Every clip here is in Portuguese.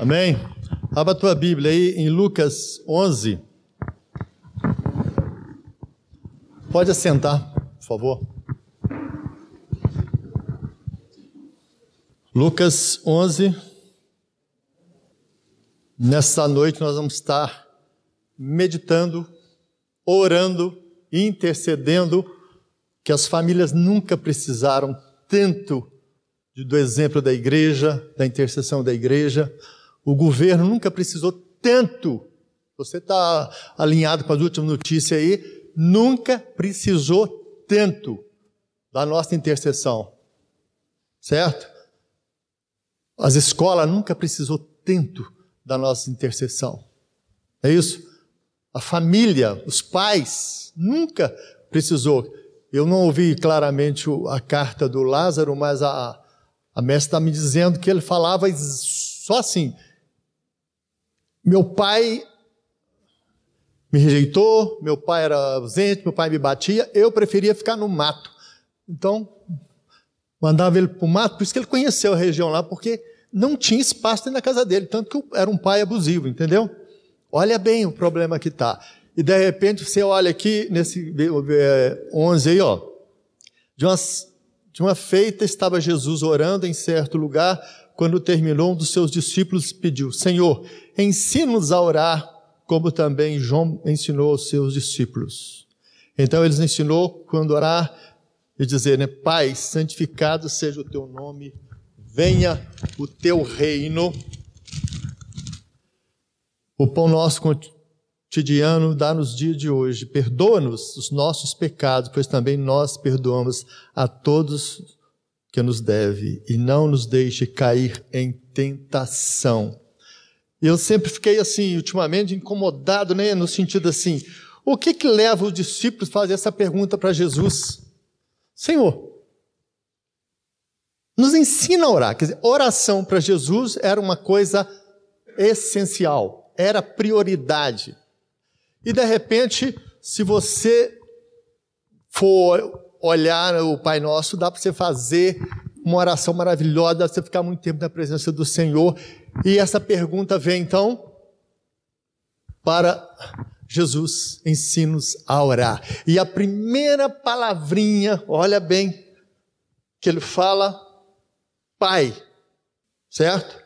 Amém? Abra a tua Bíblia aí em Lucas 11. Pode assentar, por favor. Lucas 11. Nesta noite nós vamos estar meditando, orando, intercedendo, que as famílias nunca precisaram tanto do exemplo da igreja, da intercessão da igreja. O governo nunca precisou tanto. Você está alinhado com as últimas notícias aí, nunca precisou tanto da nossa intercessão. Certo? As escolas nunca precisou tanto da nossa intercessão. É isso? A família, os pais, nunca precisou. Eu não ouvi claramente a carta do Lázaro, mas a, a mestra está me dizendo que ele falava só assim: meu pai me rejeitou, meu pai era ausente, meu pai me batia, eu preferia ficar no mato. Então, mandava ele para o mato, por isso que ele conheceu a região lá, porque não tinha espaço dentro da casa dele, tanto que era um pai abusivo, entendeu? Olha bem o problema que está. E de repente você olha aqui nesse 11 aí, ó, de umas de uma feita estava Jesus orando em certo lugar, quando terminou, um dos seus discípulos pediu: Senhor, ensina-nos a orar, como também João ensinou aos seus discípulos. Então ele ensinou quando orar e dizer, né, Pai, santificado seja o teu nome, venha o teu reino. O pão nosso cotidiano dá nos dias de hoje. Perdoa-nos os nossos pecados, pois também nós perdoamos a todos que nos deve, e não nos deixe cair em tentação. Eu sempre fiquei assim, ultimamente, incomodado, né, no sentido assim, o que que leva os discípulos a fazer essa pergunta para Jesus? Senhor, nos ensina a orar. Quer dizer, oração para Jesus era uma coisa essencial, era prioridade. E de repente, se você for olhar o Pai Nosso, dá para você fazer uma oração maravilhosa, dá para você ficar muito tempo na presença do Senhor. E essa pergunta vem então para Jesus, ensina-nos a orar. E a primeira palavrinha, olha bem, que ele fala, Pai, certo?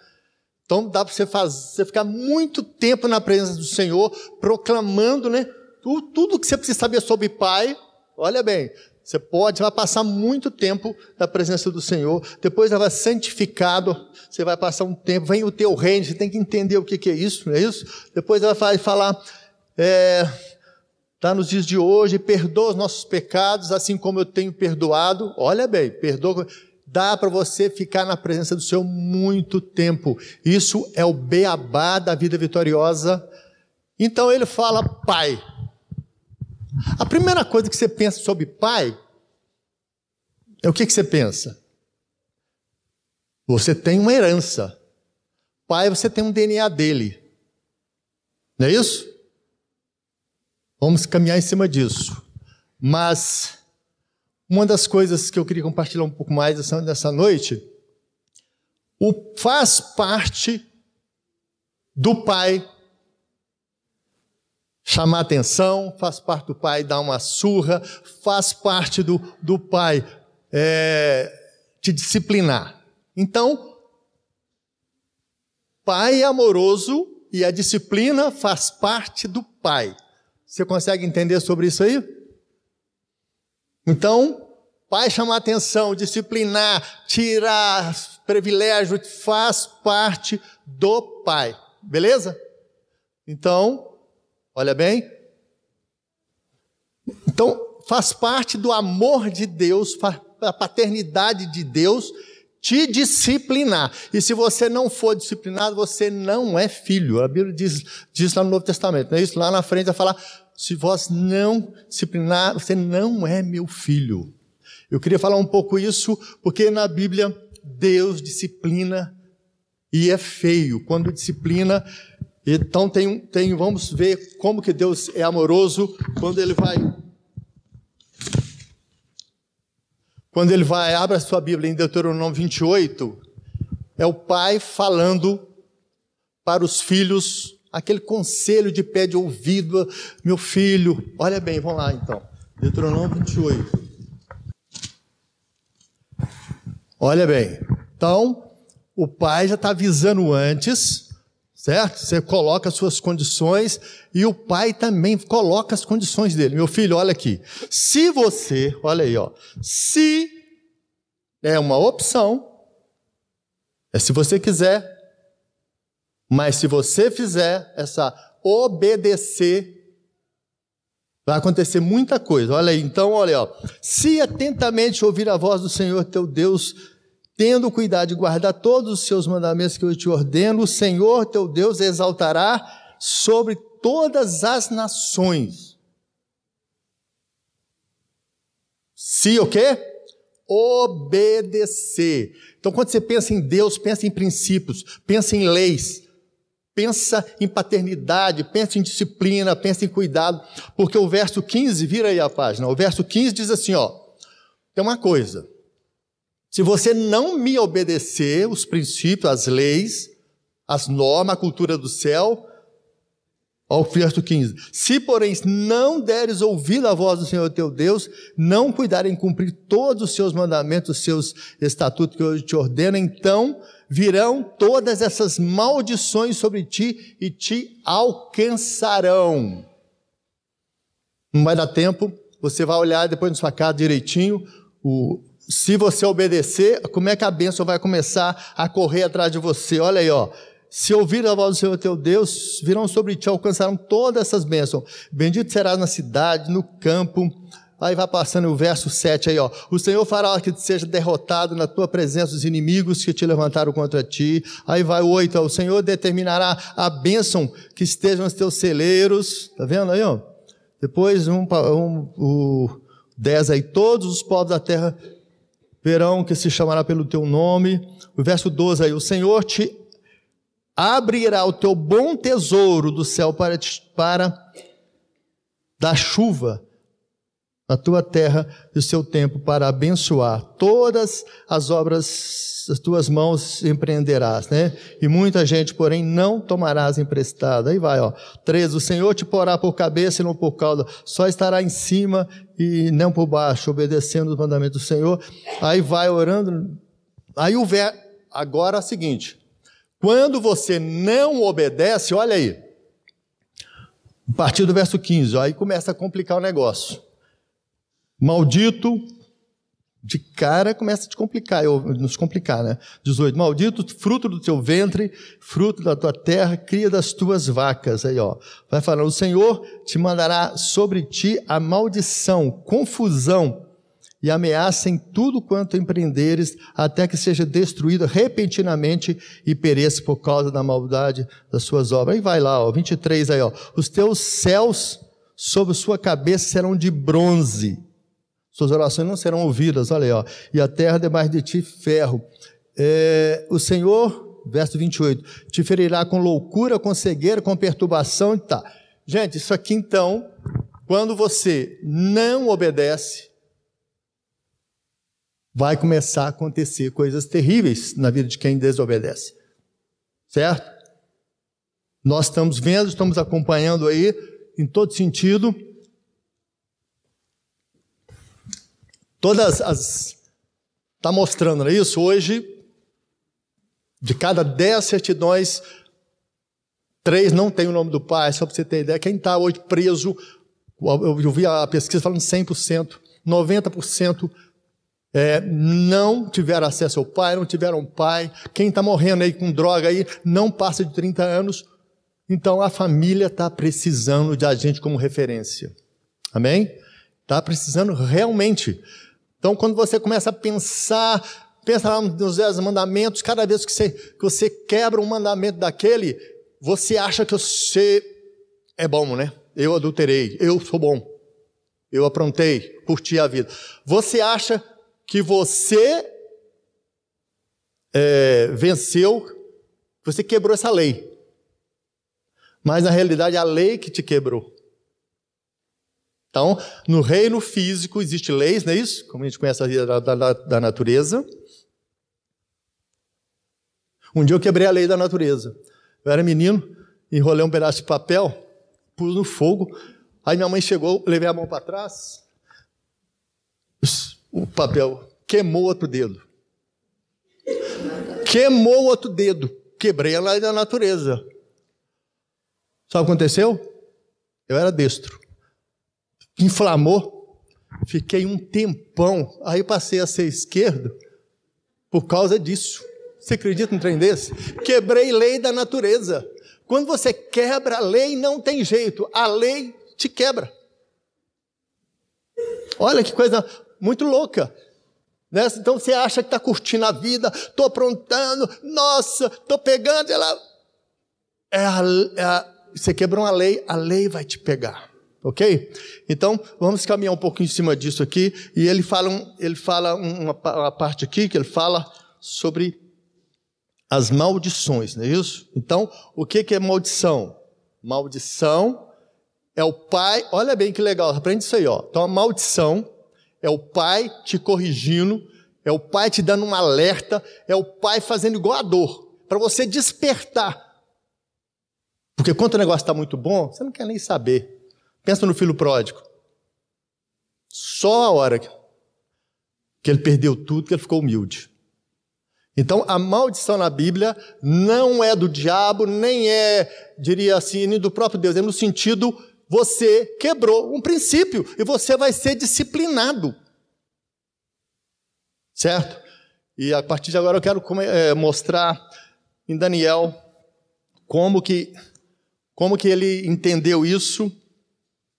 Então dá para você, fazer, você ficar muito tempo na presença do Senhor, proclamando, né? Tudo, tudo que você precisa saber sobre Pai. Olha bem, você pode, vai passar muito tempo na presença do Senhor. Depois vai santificado. Você vai passar um tempo, vem o teu reino. Você tem que entender o que, que é isso, não é isso? Depois ela vai falar, é, tá nos dias de hoje, perdoa os nossos pecados, assim como eu tenho perdoado. Olha bem, perdoa dá para você ficar na presença do Senhor muito tempo. Isso é o beabá da vida vitoriosa. Então ele fala, Pai. A primeira coisa que você pensa sobre Pai é o que, que você pensa? Você tem uma herança. Pai, você tem um DNA dele. Não é isso? Vamos caminhar em cima disso. Mas uma das coisas que eu queria compartilhar um pouco mais nessa noite, o faz parte do pai chamar atenção, faz parte do pai dar uma surra, faz parte do, do pai é, te disciplinar. Então, pai é amoroso e a disciplina faz parte do pai. Você consegue entender sobre isso aí? Então, pai chamar atenção, disciplinar, tirar privilégio, faz parte do pai. Beleza? Então, olha bem. Então, faz parte do amor de Deus, da paternidade de Deus, te disciplinar. E se você não for disciplinado, você não é filho. A Bíblia diz, diz lá no Novo Testamento, não é isso? Lá na frente vai falar se vós não disciplinar, você não é meu filho. Eu queria falar um pouco isso, porque na Bíblia Deus disciplina e é feio. Quando disciplina, então tem, tem, vamos ver como que Deus é amoroso quando ele vai. Quando ele vai, abre a sua Bíblia em Deuteronômio 28, é o pai falando para os filhos aquele conselho de pé de ouvido, meu filho, olha bem, vamos lá então. Deuteronômio 28. Olha bem, então o pai já está avisando antes, certo? Você coloca as suas condições e o pai também coloca as condições dele. Meu filho, olha aqui. Se você, olha aí, ó, se é uma opção, é se você quiser, mas se você fizer essa obedecer, vai acontecer muita coisa. Olha aí, então, olha, ó. Se atentamente ouvir a voz do Senhor teu Deus, tendo cuidado de guardar todos os seus mandamentos que eu te ordeno, o Senhor teu Deus exaltará sobre todas as nações. Se o quê? Obedecer. Então, quando você pensa em Deus, pensa em princípios, pensa em leis, pensa em paternidade, pensa em disciplina, pensa em cuidado, porque o verso 15, vira aí a página, o verso 15 diz assim, ó, tem uma coisa, se você não me obedecer os princípios, as leis, as normas, a cultura do céu, ao verso 15: Se, porém, não deres ouvido à voz do Senhor teu Deus, não cuidar em cumprir todos os seus mandamentos, os seus estatutos que eu te ordeno, então virão todas essas maldições sobre ti e te alcançarão. Não vai dar tempo, você vai olhar depois na sua casa direitinho, o, se você obedecer, como é que a bênção vai começar a correr atrás de você? Olha aí, ó. Se ouvir a voz do Senhor teu Deus, virão sobre ti, alcançarão todas essas bênçãos. Bendito serás na cidade, no campo. Aí vai passando o verso 7 aí, ó. O Senhor fará que seja derrotado na tua presença os inimigos que te levantaram contra ti. Aí vai o 8, ó. O Senhor determinará a bênção que esteja nos teus celeiros. Tá vendo aí, ó? Depois um, um, o 10 aí. Todos os povos da terra verão que se chamará pelo teu nome. O verso 12 aí, o Senhor te abrirá o teu bom tesouro do céu para, te, para dar chuva na tua terra e o seu tempo para abençoar todas as obras das tuas mãos empreenderás, né? E muita gente, porém, não tomarás emprestado. Aí vai, ó. 13. O Senhor te porá por cabeça e não por cauda, só estará em cima e não por baixo, obedecendo os mandamentos do Senhor. Aí vai orando. Aí o ver... agora é o seguinte: quando você não obedece, olha aí. A partir do verso 15, aí começa a complicar o negócio. Maldito de cara começa a te complicar, nos complicar, né? 18. Maldito fruto do teu ventre, fruto da tua terra, cria das tuas vacas. Aí, ó. Vai falando: o Senhor te mandará sobre ti a maldição, confusão e ameaça em tudo quanto empreenderes, até que seja destruído repentinamente e pereça por causa da maldade das suas obras. Aí vai lá, ó, 23 aí, ó. Os teus céus sobre sua cabeça serão de bronze suas orações não serão ouvidas, olha aí, ó. E a terra debaixo de ti, ferro. É, o Senhor, verso 28, te ferirá com loucura, com cegueira, com perturbação, tá. Gente, isso aqui então, quando você não obedece, vai começar a acontecer coisas terríveis na vida de quem desobedece. Certo? Nós estamos vendo, estamos acompanhando aí, em todo sentido, Todas as. Está mostrando, é isso? Hoje, de cada dez certidões, três não tem o nome do pai, só para você ter ideia. Quem está hoje preso, eu vi a pesquisa falando 100%, 90% é, não tiveram acesso ao pai, não tiveram pai. Quem está morrendo aí com droga aí não passa de 30 anos. Então a família está precisando de a gente como referência. Amém? Está precisando realmente. Então, quando você começa a pensar, pensa lá nos dez mandamentos, cada vez que você, que você quebra um mandamento daquele, você acha que você é bom, né? Eu adulterei, eu sou bom, eu aprontei, curti a vida. Você acha que você é, venceu, você quebrou essa lei. Mas na realidade é a lei que te quebrou. Então, no reino físico existe leis, não é isso? Como a gente conhece da, da, da natureza. Um dia eu quebrei a lei da natureza. Eu era menino, enrolei um pedaço de papel, pus no fogo. Aí minha mãe chegou, levei a mão para trás, o papel queimou outro dedo. Queimou outro dedo. Quebrei a lei da natureza. Sabe o que aconteceu? Eu era destro. Inflamou. Fiquei um tempão. Aí passei a ser esquerdo por causa disso. Você acredita num trem desse? Quebrei lei da natureza. Quando você quebra a lei, não tem jeito. A lei te quebra. Olha que coisa muito louca. Né? Então você acha que está curtindo a vida, estou aprontando, nossa, estou pegando, ela. É a, é a, você quebrou uma lei, a lei vai te pegar. Ok? Então, vamos caminhar um pouquinho em cima disso aqui. E ele fala, um, ele fala uma, uma parte aqui que ele fala sobre as maldições, não é isso? Então, o que, que é maldição? Maldição é o pai, olha bem que legal, aprende isso aí, ó. Então, a maldição é o pai te corrigindo, é o pai te dando um alerta, é o pai fazendo igual a dor, para você despertar. Porque quando o negócio está muito bom, você não quer nem saber. Pensa no filho pródigo. Só a hora que ele perdeu tudo, que ele ficou humilde. Então, a maldição na Bíblia não é do diabo, nem é, diria assim, nem do próprio Deus, é no sentido você quebrou um princípio e você vai ser disciplinado. Certo? E a partir de agora eu quero é, mostrar em Daniel como que como que ele entendeu isso.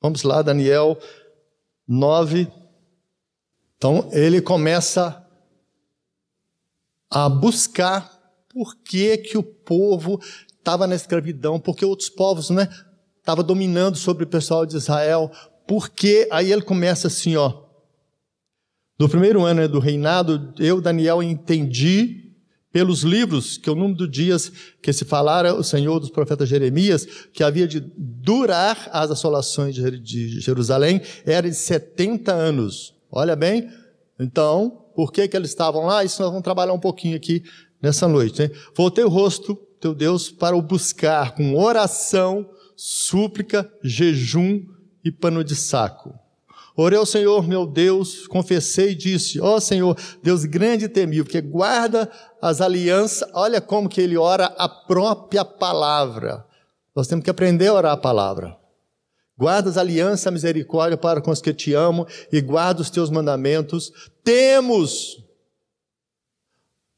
Vamos lá, Daniel 9. Então, ele começa a buscar por que, que o povo estava na escravidão, porque outros povos né, estavam dominando sobre o pessoal de Israel, porque aí ele começa assim, ó. No primeiro ano né, do reinado, eu, Daniel, entendi pelos livros que o número de dias que se falara o Senhor dos profetas Jeremias, que havia de durar as assolações de Jerusalém, era de 70 anos. Olha bem, então, por que, que eles estavam lá, isso nós vamos trabalhar um pouquinho aqui nessa noite. Né? Voltei o rosto, teu Deus, para o buscar com oração, súplica, jejum e pano de saco. Orei ao Senhor, meu Deus, confessei e disse: Ó oh, Senhor, Deus grande e temível, que guarda as alianças. Olha como que ele ora a própria palavra. Nós temos que aprender a orar a palavra. Guarda as alianças, a misericórdia para com os que te amam e guarda os teus mandamentos. Temos.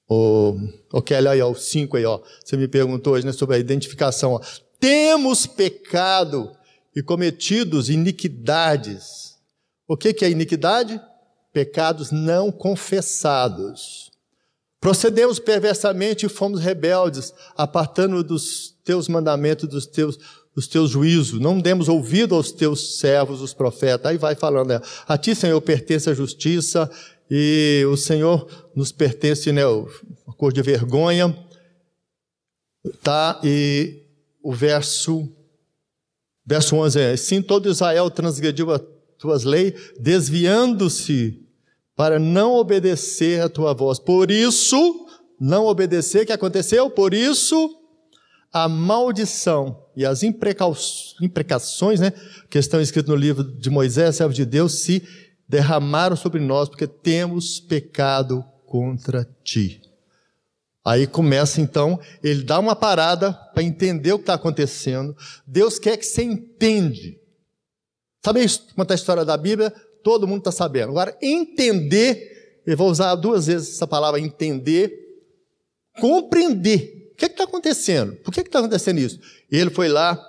O, o Kelly aí, ó, o 5 aí, ó. Você me perguntou hoje né, sobre a identificação. Ó. Temos pecado e cometidos iniquidades. O que, que é iniquidade? Pecados não confessados. Procedemos perversamente e fomos rebeldes, apartando dos teus mandamentos, dos teus os teus juízos, não demos ouvido aos teus servos, os profetas. Aí vai falando, né? a ti, Senhor, pertence a justiça e o Senhor nos pertence, né, a cor de vergonha. Tá? E o verso, verso 11 é, sim, todo Israel transgrediu as tuas leis, desviando-se para não obedecer a tua voz. Por isso, não obedecer, que aconteceu? Por isso, a maldição e as imprecações né, que estão escritas no livro de Moisés, servo de Deus, se derramaram sobre nós, porque temos pecado contra ti. Aí começa então, ele dá uma parada para entender o que está acontecendo. Deus quer que você entende. Sabe contar a história da Bíblia? Todo mundo está sabendo. Agora, entender, eu vou usar duas vezes essa palavra entender, compreender o que está acontecendo? Por que está acontecendo isso? Ele foi lá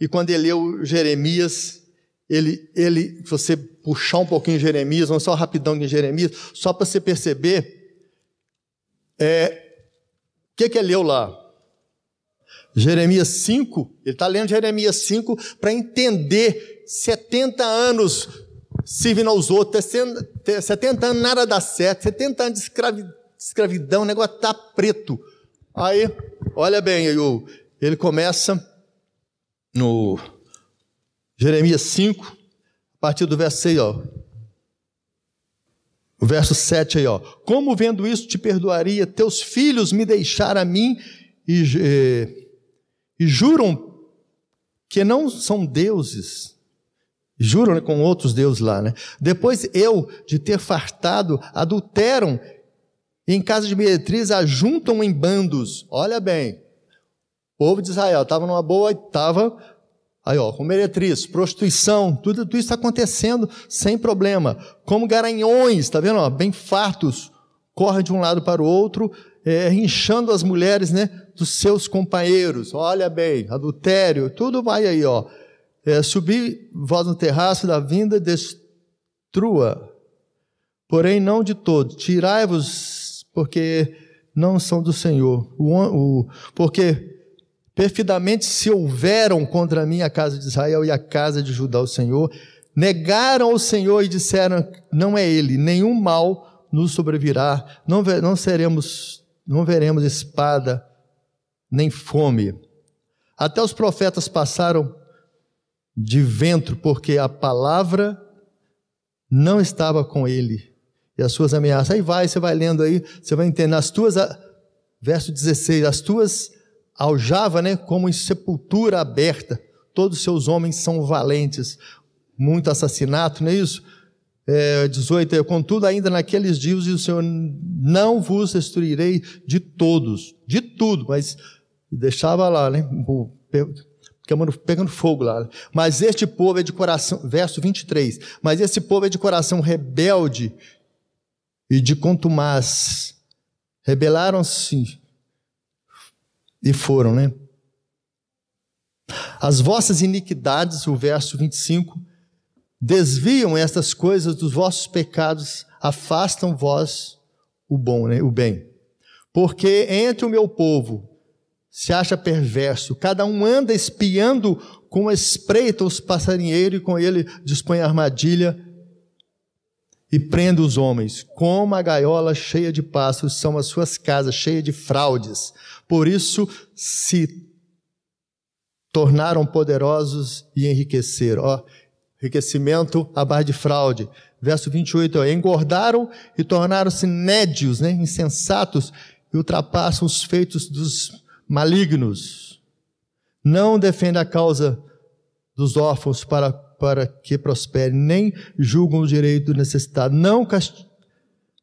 e quando ele leu Jeremias, ele, ele, você puxar um pouquinho Jeremias, vamos só rapidão em Jeremias, só para você perceber, é, o que, que ele leu lá? Jeremias 5, ele está lendo Jeremias 5 para entender 70 anos servindo aos outros, 70 anos nada dá certo, 70 anos de escravidão, o negócio está preto. Aí, olha bem, ele começa no Jeremias 5, a partir do verso 6, ó. O verso 7 aí, ó. Como vendo isso te perdoaria, teus filhos me deixaram a mim e, e juram que não são deuses, juram né, com outros deuses lá, né? Depois eu, de ter fartado, adulteram e em casa de meretriz ajuntam em bandos. Olha bem, o povo de Israel estava numa boa, estava aí ó, com meretriz, prostituição, tudo, tudo isso está acontecendo sem problema. Como garanhões, tá vendo? Ó, bem fartos, correm de um lado para o outro, é, as mulheres, né, dos seus companheiros. Olha bem, adultério, tudo vai aí, ó. É, subir vós no terraço da vinda, destrua. Porém, não de todos. Tirai-vos, porque não são do Senhor. O, o, porque perfidamente se houveram contra mim a casa de Israel e a casa de Judá o Senhor, negaram o Senhor e disseram: não é Ele, nenhum mal nos sobrevirá, não, não seremos não veremos espada nem fome. Até os profetas passaram de vento, porque a palavra não estava com ele. E as suas ameaças. Aí vai, você vai lendo aí, você vai entender. As tuas, verso 16, as tuas aljava, né, como em sepultura aberta. Todos os seus homens são valentes. Muito assassinato, não é isso? É, 18, contudo, ainda naqueles dias o Senhor não vos destruirei de todos, de tudo, mas deixava lá, né? Pegando fogo lá. Mas este povo é de coração, verso 23, mas esse povo é de coração rebelde e de contumaz. Rebelaram-se e foram, né? As vossas iniquidades, o verso 25, desviam estas coisas dos vossos pecados, afastam vós o bom, né, o bem. Porque entre o meu povo se acha perverso, cada um anda espiando com espreita os passarinheiros e com ele dispõe armadilha e prende os homens. Como a gaiola cheia de pássaros são as suas casas cheias de fraudes. Por isso se tornaram poderosos e enriqueceram. Ó, enriquecimento à base de fraude. Verso 28, ó, engordaram e tornaram-se nédios, né, insensatos, e ultrapassam os feitos dos malignos. Não defende a causa dos órfãos para, para que prospere, nem julgam o direito do necessitado. Não,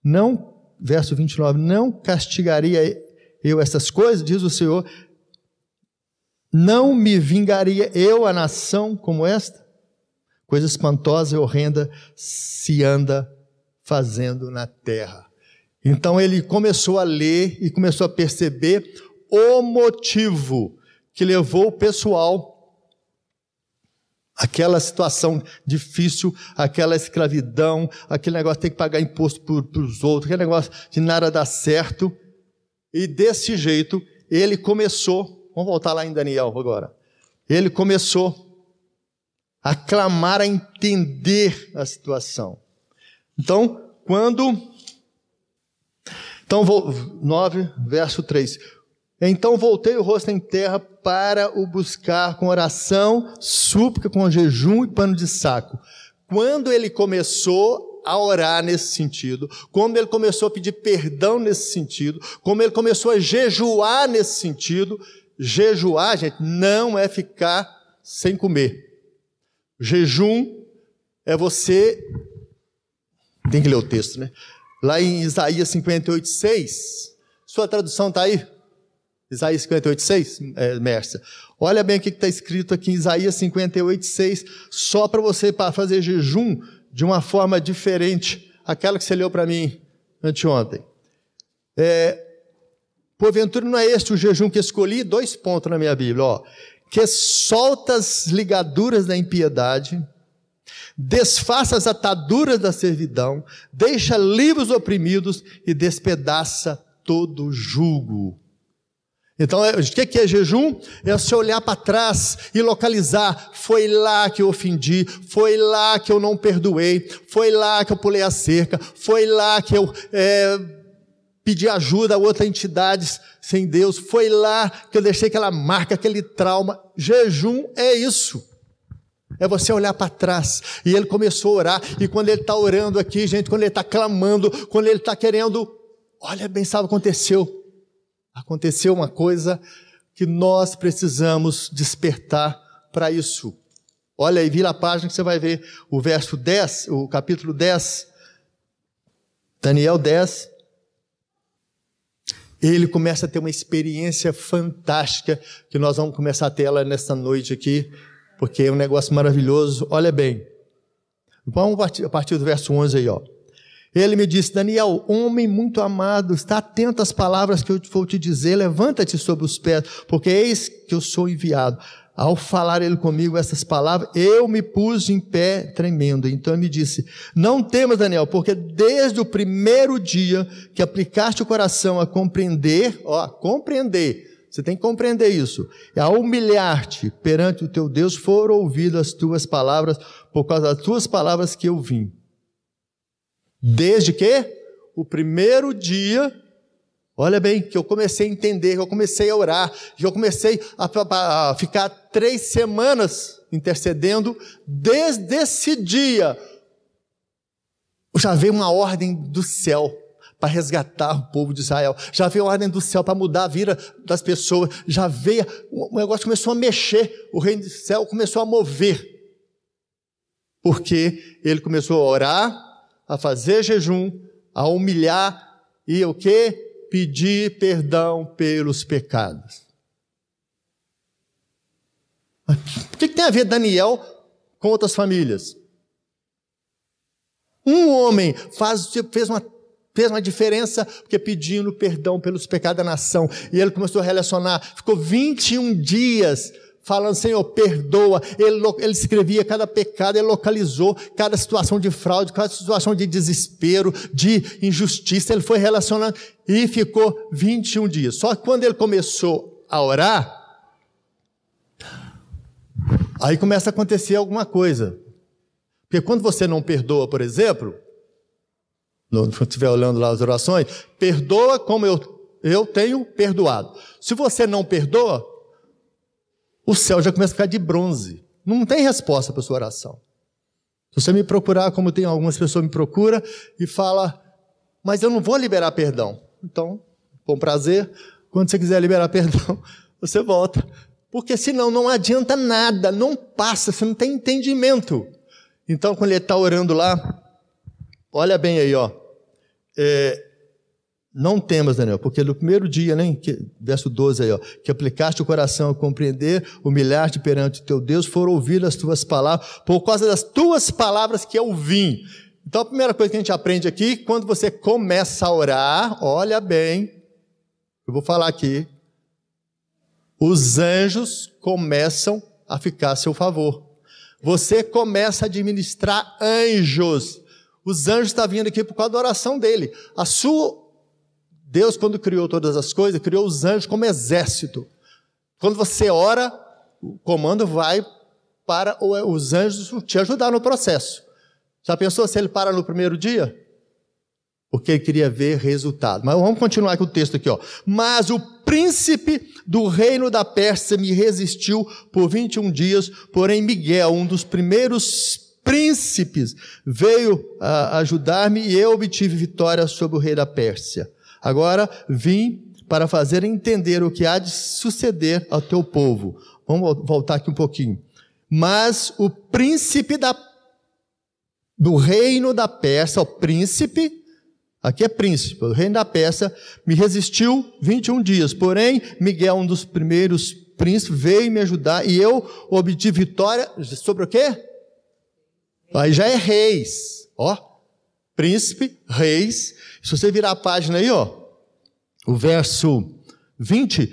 não, verso 29, não castigaria eu essas coisas, diz o Senhor, não me vingaria eu a nação como esta? Coisa espantosa e horrenda se anda fazendo na terra. Então ele começou a ler e começou a perceber o motivo que levou o pessoal aquela situação difícil, aquela escravidão, aquele negócio de ter que pagar imposto para os outros, aquele negócio de nada dar certo. E desse jeito ele começou, vamos voltar lá em Daniel agora. Ele começou a clamar, a entender a situação. Então, quando. Então, 9, verso 3. Então voltei o rosto em terra para o buscar com oração, súplica, com jejum e pano de saco. Quando ele começou a orar nesse sentido, quando ele começou a pedir perdão nesse sentido, como ele começou a jejuar nesse sentido, jejuar, gente, não é ficar sem comer. Jejum é você. Tem que ler o texto, né? Lá em Isaías 58, 6. Sua tradução está aí? Isaías 58, 6, é, Mércia. Olha bem o que está escrito aqui em Isaías 58, 6, só para você para fazer jejum de uma forma diferente, aquela que você leu para mim anteontem. É, porventura não é este o jejum que escolhi? Dois pontos na minha Bíblia. Ó que solta as ligaduras da impiedade, desfaça as ataduras da servidão, deixa livres os oprimidos e despedaça todo jugo. Então, é, o que é jejum? É você olhar para trás e localizar. Foi lá que eu ofendi, foi lá que eu não perdoei, foi lá que eu pulei a cerca, foi lá que eu é, pedir ajuda a outras entidades sem Deus. Foi lá que eu deixei aquela marca, aquele trauma. Jejum é isso. É você olhar para trás. E ele começou a orar. E quando ele está orando aqui, gente, quando ele está clamando, quando ele está querendo, olha bem, sabe o que aconteceu? Aconteceu uma coisa que nós precisamos despertar para isso. Olha aí, vira a página que você vai ver o verso 10, o capítulo 10, Daniel 10. Ele começa a ter uma experiência fantástica, que nós vamos começar a ter ela nesta noite aqui, porque é um negócio maravilhoso. Olha bem. Vamos a partir do verso 11 aí, ó. Ele me disse: Daniel, homem muito amado, está atento às palavras que eu vou te dizer, levanta-te sobre os pés, porque eis que eu sou enviado. Ao falar ele comigo essas palavras, eu me pus em pé tremendo. Então ele me disse: Não temas, Daniel, porque desde o primeiro dia que aplicaste o coração a compreender, ó, compreender, você tem que compreender isso, a humilhar-te perante o teu Deus, foram ouvidas as tuas palavras, por causa das tuas palavras que eu vim. Desde que o primeiro dia Olha bem, que eu comecei a entender, que eu comecei a orar, que eu comecei a, a, ficar três semanas intercedendo. Desde esse dia, já veio uma ordem do céu para resgatar o povo de Israel. Já veio a ordem do céu para mudar a vida das pessoas. Já veio, o negócio começou a mexer, o reino do céu começou a mover. Porque ele começou a orar, a fazer jejum, a humilhar e o que? Pedir perdão pelos pecados. O que, tem a ver Daniel com outras famílias? Um homem faz, fez, uma, fez uma diferença porque pedindo perdão pelos pecados da nação. E ele começou a relacionar, ficou 21 dias falando, Senhor, perdoa. Ele, ele escrevia cada pecado, ele localizou cada situação de fraude, cada situação de desespero, de injustiça. Ele foi relacionando e ficou 21 dias. Só que quando ele começou a orar, aí começa a acontecer alguma coisa. Porque quando você não perdoa, por exemplo, quando estiver olhando lá as orações, perdoa como eu, eu tenho perdoado. Se você não perdoa, o céu já começa a ficar de bronze. Não tem resposta para sua oração. Se você me procurar, como tem algumas pessoas me procuram, e fala, mas eu não vou liberar perdão. Então, com prazer, quando você quiser liberar perdão, você volta. Porque senão não adianta nada, não passa, você não tem entendimento. Então, quando ele está orando lá, olha bem aí, ó. É, não temas, Daniel, porque no primeiro dia, né, que, verso 12 aí, ó, que aplicaste o coração a compreender, humilhar-te perante teu Deus, foram ouvir as tuas palavras, por causa das tuas palavras que eu vim. Então a primeira coisa que a gente aprende aqui, quando você começa a orar, olha bem, eu vou falar aqui, os anjos começam a ficar a seu favor. Você começa a administrar anjos. Os anjos estão vindo aqui por causa da oração dele. A sua Deus, quando criou todas as coisas, criou os anjos como exército. Quando você ora, o comando vai para os anjos te ajudar no processo. Já pensou se ele para no primeiro dia? Porque ele queria ver resultado. Mas vamos continuar com o texto aqui, ó. Mas o príncipe do reino da Pérsia me resistiu por 21 dias, porém Miguel, um dos primeiros príncipes, veio ajudar-me e eu obtive vitória sobre o rei da Pérsia. Agora vim para fazer entender o que há de suceder ao teu povo. Vamos voltar aqui um pouquinho. Mas o príncipe da, do reino da Pérsia, o príncipe, aqui é príncipe, o reino da Pérsia, me resistiu 21 dias. Porém, Miguel, um dos primeiros príncipes, veio me ajudar e eu obtive vitória sobre o quê? Aí já é reis, ó, príncipe, reis, se você virar a página aí, ó, o verso 20,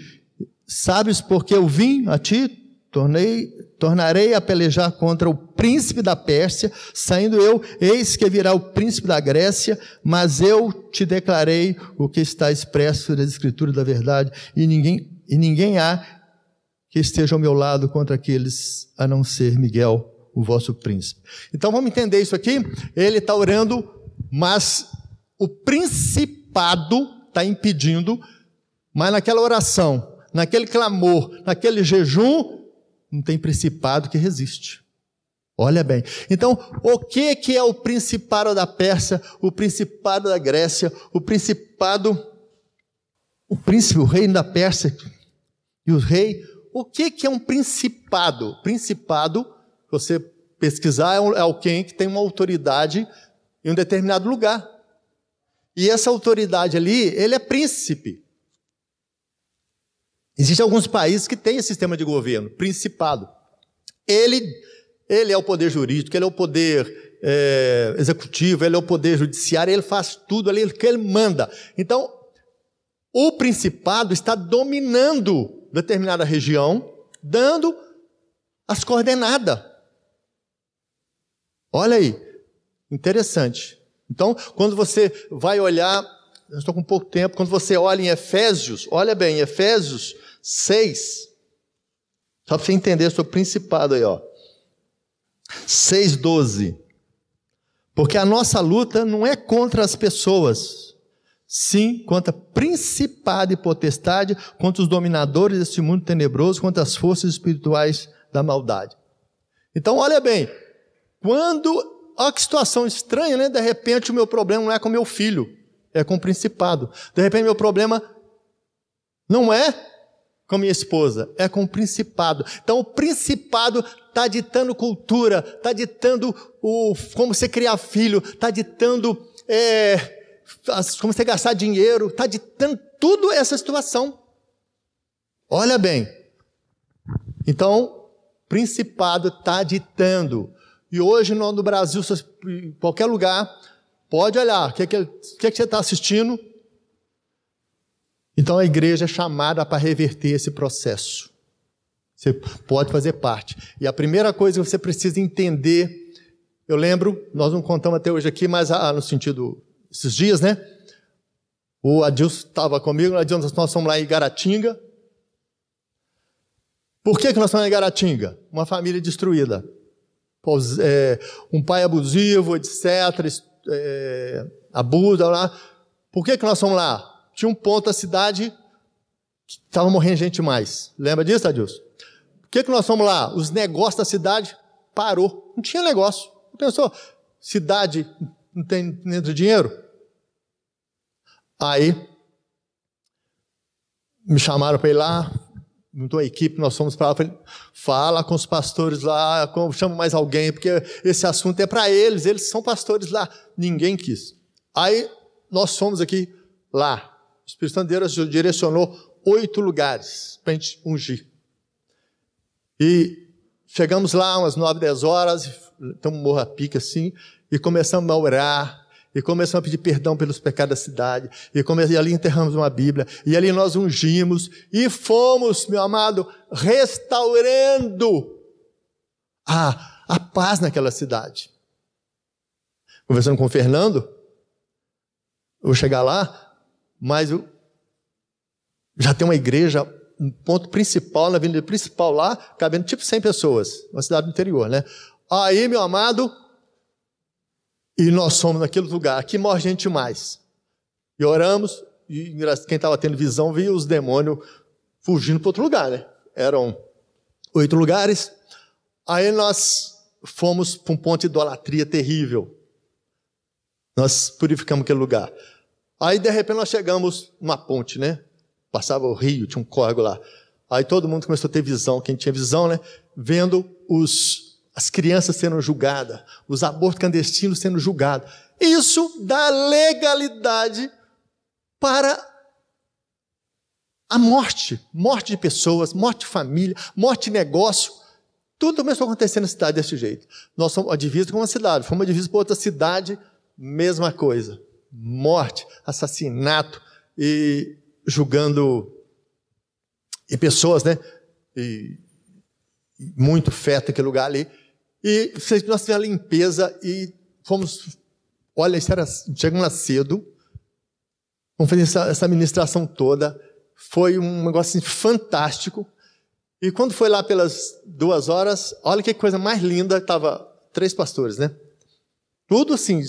sabes porque eu vim a ti, tornei, tornarei a pelejar contra o príncipe da Pérsia, saindo eu, eis que virá o príncipe da Grécia, mas eu te declarei o que está expresso das escrituras da verdade, e ninguém, e ninguém há que esteja ao meu lado contra aqueles, a não ser Miguel, o vosso príncipe. Então vamos entender isso aqui. Ele está orando, mas o principado está impedindo, mas naquela oração, naquele clamor, naquele jejum, não tem principado que resiste. Olha bem. Então, o que que é o principado da Pérsia, o principado da Grécia, o principado, o príncipe, o reino da Pérsia, E o rei, o que, que é um principado? Principado, você pesquisar, é, é alguém que tem uma autoridade em um determinado lugar. E essa autoridade ali, ele é príncipe. Existem alguns países que têm esse sistema de governo, principado. Ele, ele é o poder jurídico, ele é o poder é, executivo, ele é o poder judiciário, ele faz tudo ali que ele manda. Então, o principado está dominando determinada região, dando as coordenadas. Olha aí, interessante. Então, quando você vai olhar, eu estou com pouco tempo, quando você olha em Efésios, olha bem, Efésios 6, só para você entender sobre o principado aí, ó. 6,12. Porque a nossa luta não é contra as pessoas, sim contra principado e potestade, contra os dominadores desse mundo tenebroso, contra as forças espirituais da maldade. Então, olha bem, quando olha que situação estranha, né? De repente o meu problema não é com meu filho, é com o principado. De repente meu problema não é com minha esposa, é com o principado. Então o principado está ditando cultura, está ditando o, como você criar filho, está ditando é, como você gastar dinheiro, está ditando tudo essa situação. Olha bem. Então, principado está ditando. E hoje no, Brasil, em qualquer lugar, pode olhar, o que, que, que, que você está assistindo? Então a igreja é chamada para reverter esse processo. Você pode fazer parte. E a primeira coisa que você precisa entender, eu lembro, nós não contamos até hoje aqui, mas ah, no sentido, esses dias, né? O Adilson estava comigo, nós fomos lá em Garatinga. Por que, que nós estamos em Garatinga? Uma família destruída é, um pai abusivo, etc., é, abusa lá. Por que, que nós fomos lá? Tinha um ponto da cidade que estava morrendo gente mais. Lembra disso, Adilson? Por que, que nós fomos lá? Os negócios da cidade parou. Não tinha negócio. Pensou, cidade não tem nem dinheiro? Aí me chamaram para ir lá, montou a equipe, nós fomos para lá, falei, fala com os pastores lá, chama mais alguém, porque esse assunto é para eles, eles são pastores lá. Ninguém quis. Aí nós fomos aqui lá. O Espírito Santo de Deus direcionou oito lugares para a gente ungir. E chegamos lá umas nove, dez horas, estamos morra pica assim, e começamos a orar, e começamos a pedir perdão pelos pecados da cidade. E, come... e ali enterramos uma Bíblia. E ali nós ungimos. E fomos, meu amado, restaurando a, a paz naquela cidade. Conversando com o Fernando, eu vou chegar lá, mas eu, já tem uma igreja, um ponto principal, na avenida principal lá, cabendo tipo 100 pessoas, uma cidade do interior, né? Aí, meu amado, e nós somos naquele lugar. Aqui morre gente mais. E oramos, e quem estava tendo visão viu os demônios fugindo para outro lugar, né? Eram oito lugares. Aí nós fomos para um ponto de idolatria terrível. Nós purificamos aquele lugar. Aí, de repente, nós chegamos numa ponte, né? Passava o rio, tinha um córrego lá. Aí todo mundo começou a ter visão, quem tinha visão, né? Vendo os as crianças sendo julgadas, os abortos clandestinos sendo julgados. Isso dá legalidade para a morte, morte de pessoas, morte de família, morte de negócio. Tudo começou a acontecer na cidade desse jeito. Nós somos a com uma cidade, fomos a divisa para outra cidade, mesma coisa. Morte, assassinato e julgando e pessoas, né? E muito fé naquele lugar ali. E nós fizemos a limpeza e fomos. Olha, isso era, chegamos lá cedo, vamos fazer essa, essa administração toda. Foi um negócio assim, fantástico. E quando foi lá pelas duas horas, olha que coisa mais linda, estava três pastores, né? Tudo assim,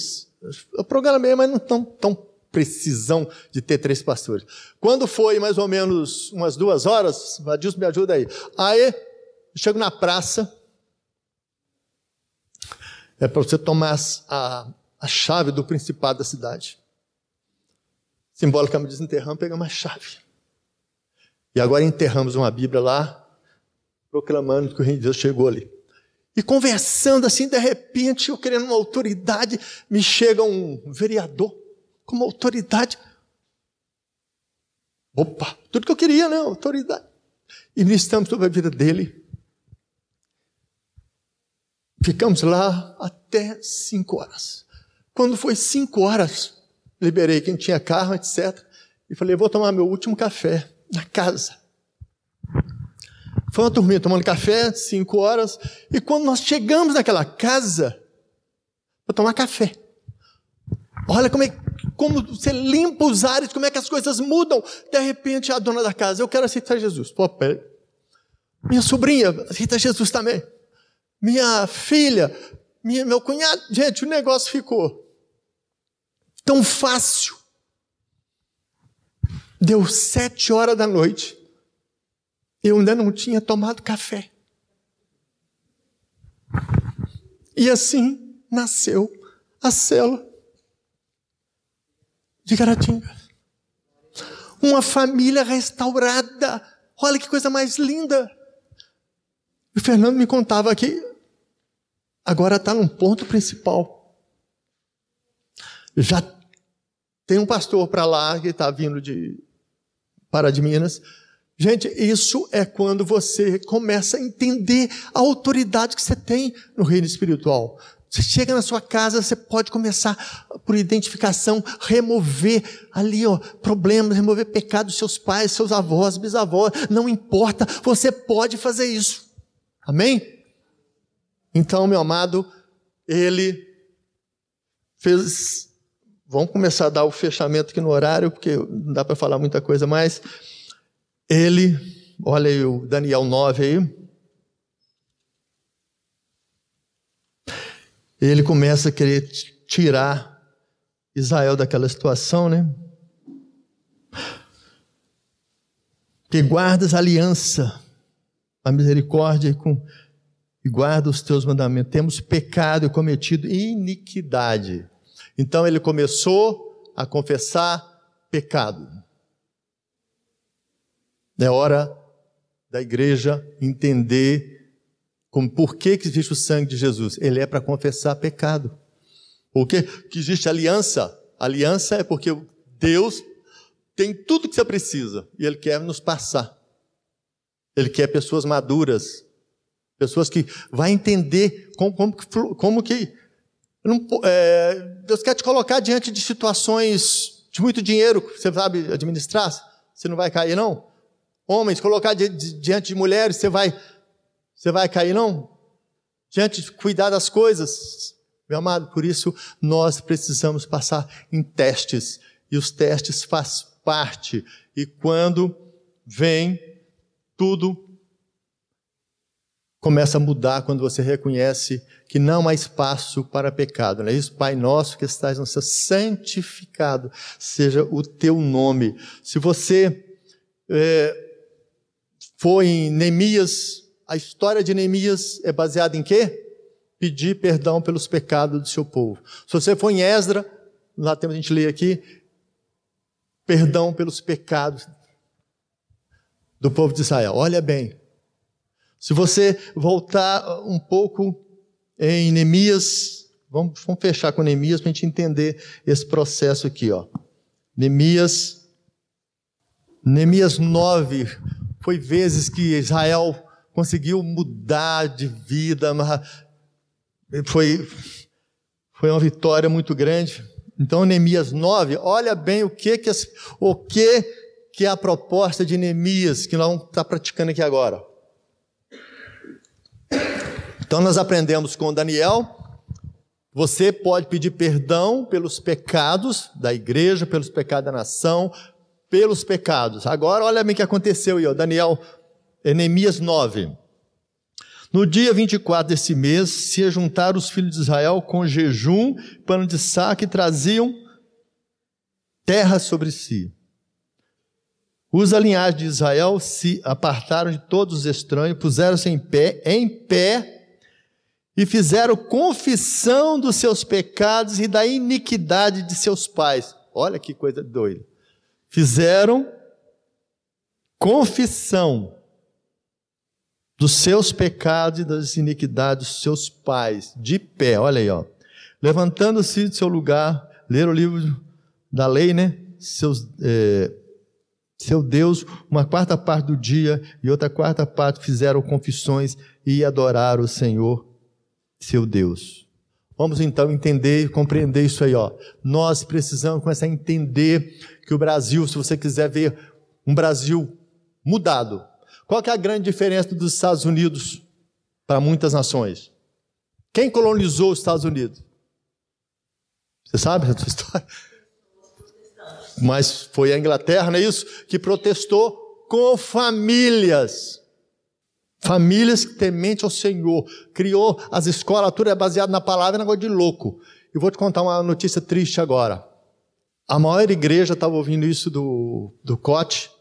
eu programei, mas não tão, tão precisão de ter três pastores. Quando foi mais ou menos umas duas horas, Adilson me ajuda aí. Aí, chego na praça, é para você tomar a, a chave do principado da cidade. Simbolicamente desenterramos, pegamos a chave. E agora enterramos uma Bíblia lá, proclamando que o reino de Deus chegou ali. E conversando assim, de repente, eu querendo uma autoridade, me chega um vereador com uma autoridade. Opa, tudo que eu queria, né? Autoridade. E ministramos sobre a vida dele. Ficamos lá até cinco horas. Quando foi cinco horas, liberei quem tinha carro, etc. E falei, vou tomar meu último café na casa. Foi uma turminha tomando café, cinco horas, e quando nós chegamos naquela casa, para tomar café. Olha como é como você limpa os ares, como é que as coisas mudam. De repente, a dona da casa, eu quero aceitar Jesus. Pô, peraí. Minha sobrinha, aceita Jesus também. Minha filha, minha, meu cunhado. Gente, o negócio ficou tão fácil. Deu sete horas da noite. Eu ainda não tinha tomado café. E assim nasceu a célula de Caratinga. Uma família restaurada. Olha que coisa mais linda. O Fernando me contava que agora está num ponto principal. Já tem um pastor para lá que está vindo de para de Minas. Gente, isso é quando você começa a entender a autoridade que você tem no reino espiritual. Você chega na sua casa, você pode começar por identificação, remover ali, ó, problemas, remover pecados dos seus pais, seus avós, bisavós, não importa, você pode fazer isso. Amém? Então, meu amado, ele fez. Vamos começar a dar o fechamento aqui no horário, porque não dá para falar muita coisa mais. Ele, olha aí o Daniel 9 aí. ele começa a querer tirar Israel daquela situação, né? Que guardas a aliança, a misericórdia com, e guarda os teus mandamentos. Temos pecado e cometido iniquidade. Então ele começou a confessar pecado. É hora da igreja entender como, por que, que existe o sangue de Jesus? Ele é para confessar pecado. Por que, que existe aliança? Aliança é porque Deus tem tudo que você precisa e Ele quer nos passar. Ele quer pessoas maduras, pessoas que vão entender como, como, como que. Não, é, Deus quer te colocar diante de situações de muito dinheiro, você sabe administrar, você não vai cair, não. Homens, colocar diante de mulheres, você vai você vai cair, não? Diante de cuidar das coisas. Meu amado, por isso nós precisamos passar em testes. E os testes faz parte. E quando vem, tudo começa a mudar quando você reconhece que não há espaço para pecado. Não é isso? Pai nosso que estás no céu, santificado seja o teu nome. Se você é, for em Neemias a história de Neemias é baseada em quê? Pedir perdão pelos pecados do seu povo. Se você for em Esdra, lá temos a gente lê aqui, perdão pelos pecados do povo de Israel. Olha bem. Se você voltar um pouco em Neemias, vamos, vamos fechar com Neemias para a gente entender esse processo aqui, ó. Neemias, Neemias 9, foi vezes que Israel conseguiu mudar de vida, foi, foi uma vitória muito grande. Então, Neemias 9, olha bem o que que, o que, que é a proposta de Neemias, que nós vamos estar praticando aqui agora. Então, nós aprendemos com Daniel, você pode pedir perdão pelos pecados da igreja, pelos pecados da nação, pelos pecados. Agora, olha bem o que aconteceu aí, ó. Daniel Neemias 9. No dia 24 desse mês, se juntaram os filhos de Israel com jejum, pano de saco e traziam terra sobre si. Os alinhados de Israel se apartaram de todos os estranhos, puseram-se em pé, em pé, e fizeram confissão dos seus pecados e da iniquidade de seus pais. Olha que coisa doida. Fizeram confissão dos seus pecados e das iniquidades dos seus pais, de pé, olha aí, ó. Levantando-se de seu lugar, ler o livro da lei, né? Seus, é, seu Deus, uma quarta parte do dia e outra quarta parte fizeram confissões e adoraram o Senhor, seu Deus. Vamos então entender e compreender isso aí, ó. Nós precisamos começar a entender que o Brasil, se você quiser ver um Brasil mudado, qual que é a grande diferença dos Estados Unidos para muitas nações? Quem colonizou os Estados Unidos? Você sabe essa história? Mas foi a Inglaterra, não é isso? Que protestou com famílias. Famílias temente ao Senhor. Criou as escolas, tudo é baseado na palavra, é negócio de louco. E vou te contar uma notícia triste agora. A maior igreja, estava ouvindo isso do, do Cote,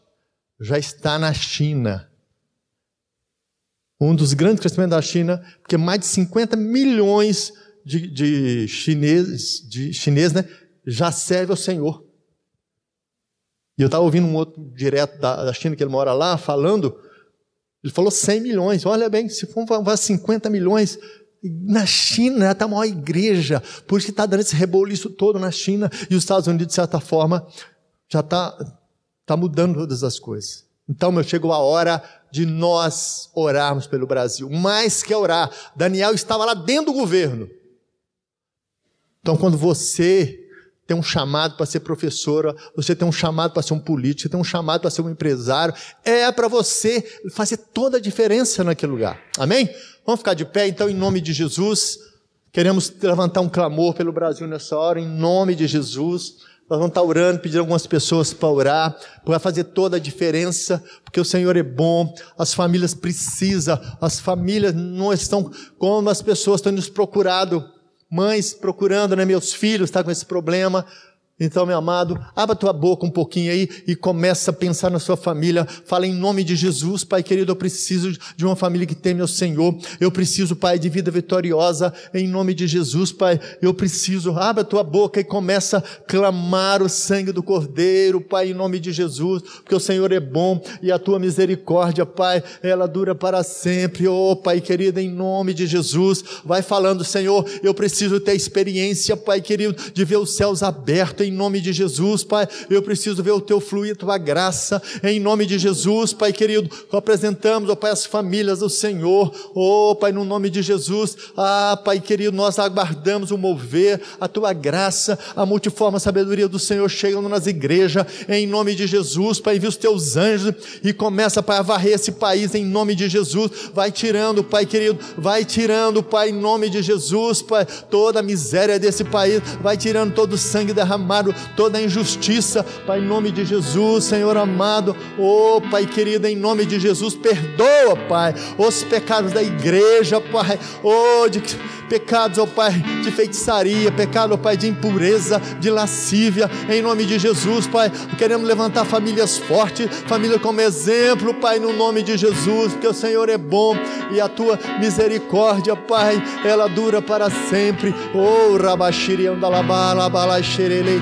já está na China um dos grandes crescimentos da China, porque mais de 50 milhões de, de chineses, de chineses né, já servem ao Senhor. E eu estava ouvindo um outro direto da, da, China, que ele mora lá, falando, ele falou 100 milhões. Olha bem, se for 50 milhões, na China está a maior igreja, por isso que está dando esse reboliço todo na China, e os Estados Unidos, de certa forma, já está tá mudando todas as coisas. Então, meu, chegou a hora de nós orarmos pelo Brasil. Mais que orar, Daniel estava lá dentro do governo. Então, quando você tem um chamado para ser professora, você tem um chamado para ser um político, você tem um chamado para ser um empresário, é para você fazer toda a diferença naquele lugar. Amém? Vamos ficar de pé, então, em nome de Jesus. Queremos levantar um clamor pelo Brasil nessa hora, em nome de Jesus. Nós vamos estar orando, pedindo algumas pessoas para orar, para fazer toda a diferença, porque o Senhor é bom, as famílias precisam, as famílias não estão como as pessoas estão nos procurando, mães procurando, né, meus filhos estão tá com esse problema, então, meu amado, abra tua boca um pouquinho aí e começa a pensar na sua família. Fala em nome de Jesus, Pai querido, eu preciso de uma família que teme ao Senhor. Eu preciso, Pai, de vida vitoriosa. Em nome de Jesus, Pai, eu preciso. Abra tua boca e começa a clamar o sangue do Cordeiro, Pai, em nome de Jesus, porque o Senhor é bom e a tua misericórdia, Pai, ela dura para sempre. Oh, Pai querido, em nome de Jesus, vai falando, Senhor, eu preciso ter experiência, Pai querido, de ver os céus abertos em nome de Jesus, Pai. Eu preciso ver o teu fluir, tua graça, em nome de Jesus, Pai querido. Apresentamos, ó Pai, as famílias do Senhor, ó Pai, no nome de Jesus. Ah, Pai querido, nós aguardamos o mover, a tua graça, a multiforme sabedoria do Senhor chegando nas igrejas, em nome de Jesus, Pai. Envia os teus anjos e começa, Pai, a varrer esse país em nome de Jesus. Vai tirando, Pai querido, vai tirando, Pai, em nome de Jesus, Pai, toda a miséria desse país, vai tirando todo o sangue derramado toda a injustiça, Pai, em nome de Jesus, Senhor amado, oh Pai querido, em nome de Jesus, perdoa, Pai, os pecados da igreja, Pai, oh, de pecados, ó oh Pai, de feitiçaria, pecado, ó oh Pai, de impureza, de lascívia, em nome de Jesus, Pai, queremos levantar famílias fortes, família como exemplo, Pai, no nome de Jesus, porque o Senhor é bom e a tua misericórdia, Pai, ela dura para sempre. Oh, Rabashiri andalaba, labala xerelei,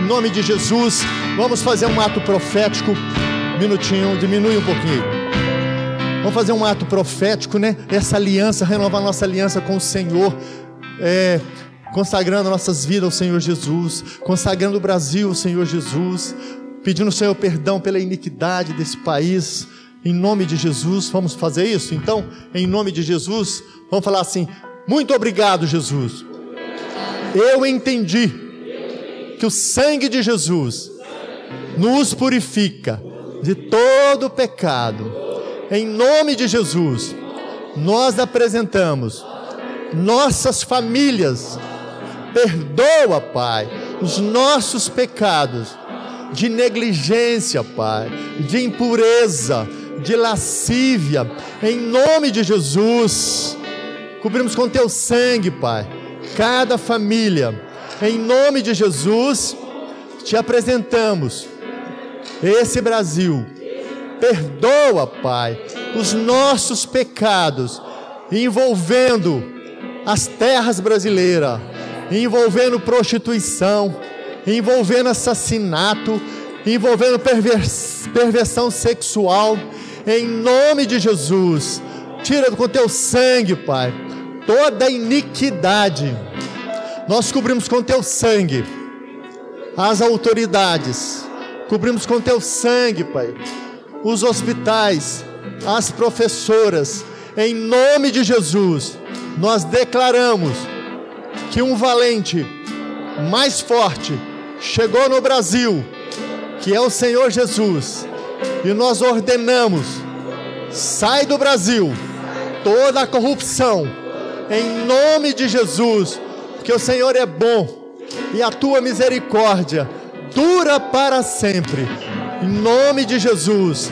em nome de Jesus, vamos fazer um ato profético. Minutinho, diminui um pouquinho. Vamos fazer um ato profético, né? Essa aliança, renovar nossa aliança com o Senhor. É, consagrando nossas vidas ao Senhor Jesus, consagrando o Brasil ao Senhor Jesus, pedindo ao Senhor perdão pela iniquidade desse país, em nome de Jesus, vamos fazer isso? Então, em nome de Jesus, vamos falar assim: muito obrigado, Jesus. Eu entendi que o sangue de Jesus nos purifica de todo pecado em nome de Jesus, nós apresentamos nossas famílias. Perdoa, Pai, os nossos pecados de negligência, Pai, de impureza, de lascívia, em nome de Jesus. Cobrimos com teu sangue, Pai, cada família, em nome de Jesus, te apresentamos esse Brasil. Perdoa, Pai, os nossos pecados, envolvendo as terras brasileiras, envolvendo prostituição, envolvendo assassinato, envolvendo pervers perversão sexual, em nome de Jesus. Tira com teu sangue, Pai, toda iniquidade. Nós cobrimos com teu sangue as autoridades, cobrimos com teu sangue, Pai, os hospitais, as professoras, em nome de Jesus, nós declaramos que um valente mais forte chegou no Brasil, que é o Senhor Jesus, e nós ordenamos: sai do Brasil toda a corrupção, em nome de Jesus, porque o Senhor é bom e a tua misericórdia dura para sempre. Em nome de Jesus,